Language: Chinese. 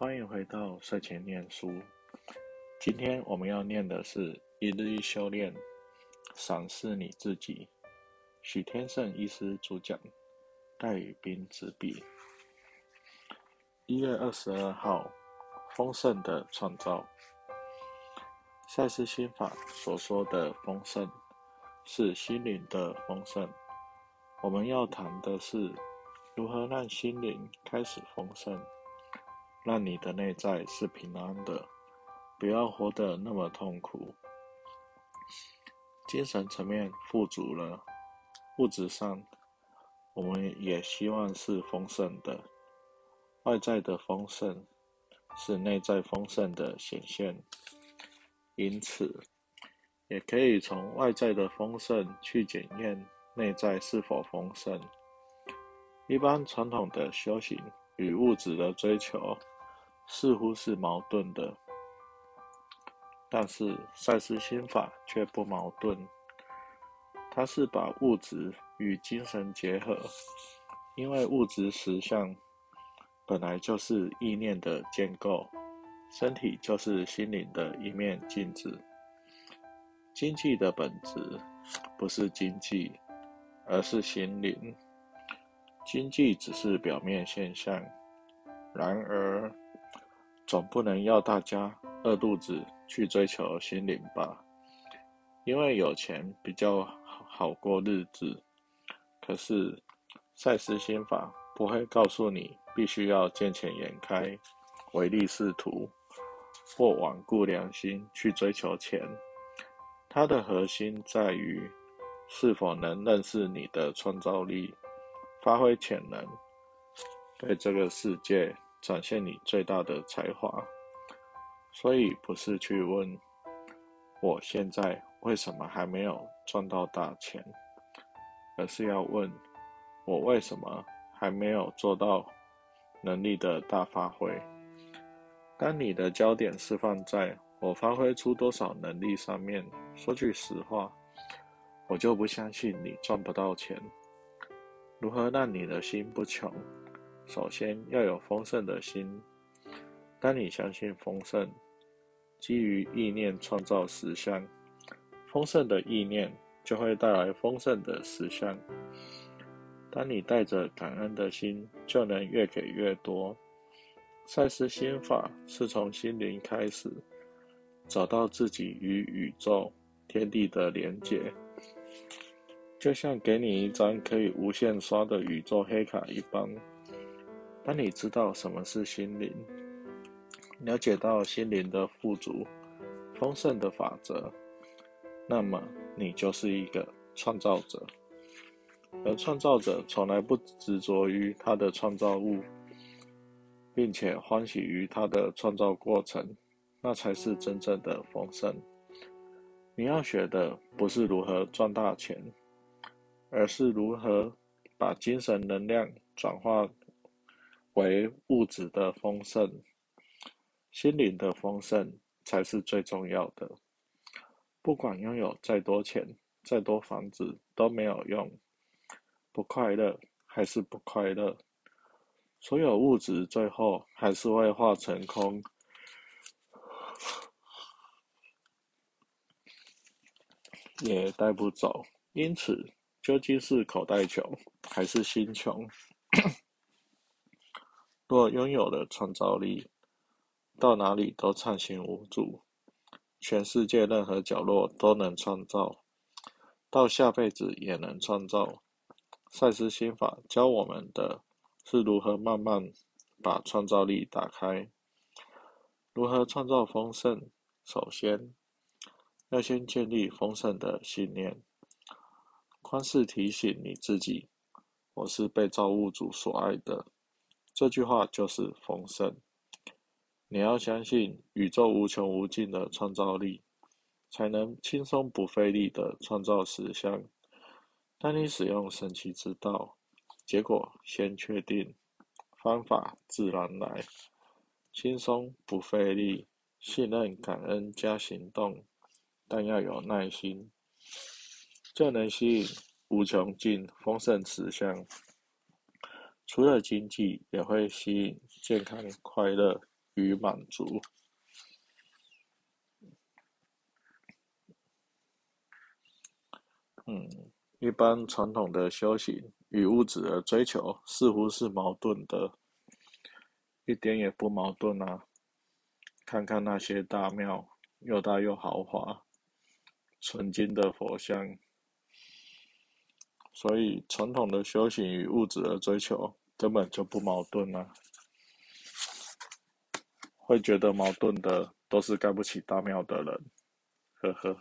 欢迎回到睡前念书。今天我们要念的是一日一修炼，赏识你自己。许天胜医师主讲，戴宇斌执笔。一月二十二号，丰盛的创造。赛斯心法所说的丰盛，是心灵的丰盛。我们要谈的是如何让心灵开始丰盛。让你的内在是平安的，不要活得那么痛苦。精神层面富足了，物质上我们也希望是丰盛的。外在的丰盛是内在丰盛的显现，因此也可以从外在的丰盛去检验内在是否丰盛。一般传统的修行。与物质的追求似乎是矛盾的，但是赛斯心法却不矛盾。它是把物质与精神结合，因为物质实相本来就是意念的建构，身体就是心灵的一面镜子。经济的本质不是经济，而是心灵。经济只是表面现象，然而总不能要大家饿肚子去追求心灵吧？因为有钱比较好过日子。可是赛斯心法不会告诉你必须要见钱眼开、唯利是图或罔顾良心去追求钱。它的核心在于是否能认识你的创造力。发挥潜能，对这个世界展现你最大的才华。所以不是去问我现在为什么还没有赚到大钱，而是要问我为什么还没有做到能力的大发挥。当你的焦点是放在我发挥出多少能力上面，说句实话，我就不相信你赚不到钱。如何让你的心不穷？首先要有丰盛的心。当你相信丰盛，基于意念创造实相，丰盛的意念就会带来丰盛的实相。当你带着感恩的心，就能越给越多。赛斯心法是从心灵开始，找到自己与宇宙、天地的连结。就像给你一张可以无限刷的宇宙黑卡一般，当你知道什么是心灵，了解到心灵的富足、丰盛的法则，那么你就是一个创造者。而创造者从来不执着于他的创造物，并且欢喜于他的创造过程，那才是真正的丰盛。你要学的不是如何赚大钱。而是如何把精神能量转化为物质的丰盛，心灵的丰盛才是最重要的。不管拥有再多钱、再多房子都没有用，不快乐还是不快乐。所有物质最后还是会化成空，也带不走。因此。究竟是口袋穷还是心穷？若拥有了创造力，到哪里都畅行无阻，全世界任何角落都能创造，到下辈子也能创造。赛斯心法教我们的是如何慢慢把创造力打开，如何创造丰盛。首先，要先建立丰盛的信念。宽是提醒你自己，我是被造物主所爱的。这句话就是丰盛。你要相信宇宙无穷无尽的创造力，才能轻松不费力的创造实相。当你使用神奇之道，结果先确定，方法自然来。轻松不费力，信任、感恩加行动，但要有耐心。就能吸引无穷尽丰盛慈相。除了经济，也会吸引健康、快乐与满足。嗯，一般传统的修行与物质的追求似乎是矛盾的，一点也不矛盾啊！看看那些大庙，又大又豪华，纯金的佛像。所以，传统的修行与物质的追求根本就不矛盾啊！会觉得矛盾的，都是盖不起大庙的人，呵呵。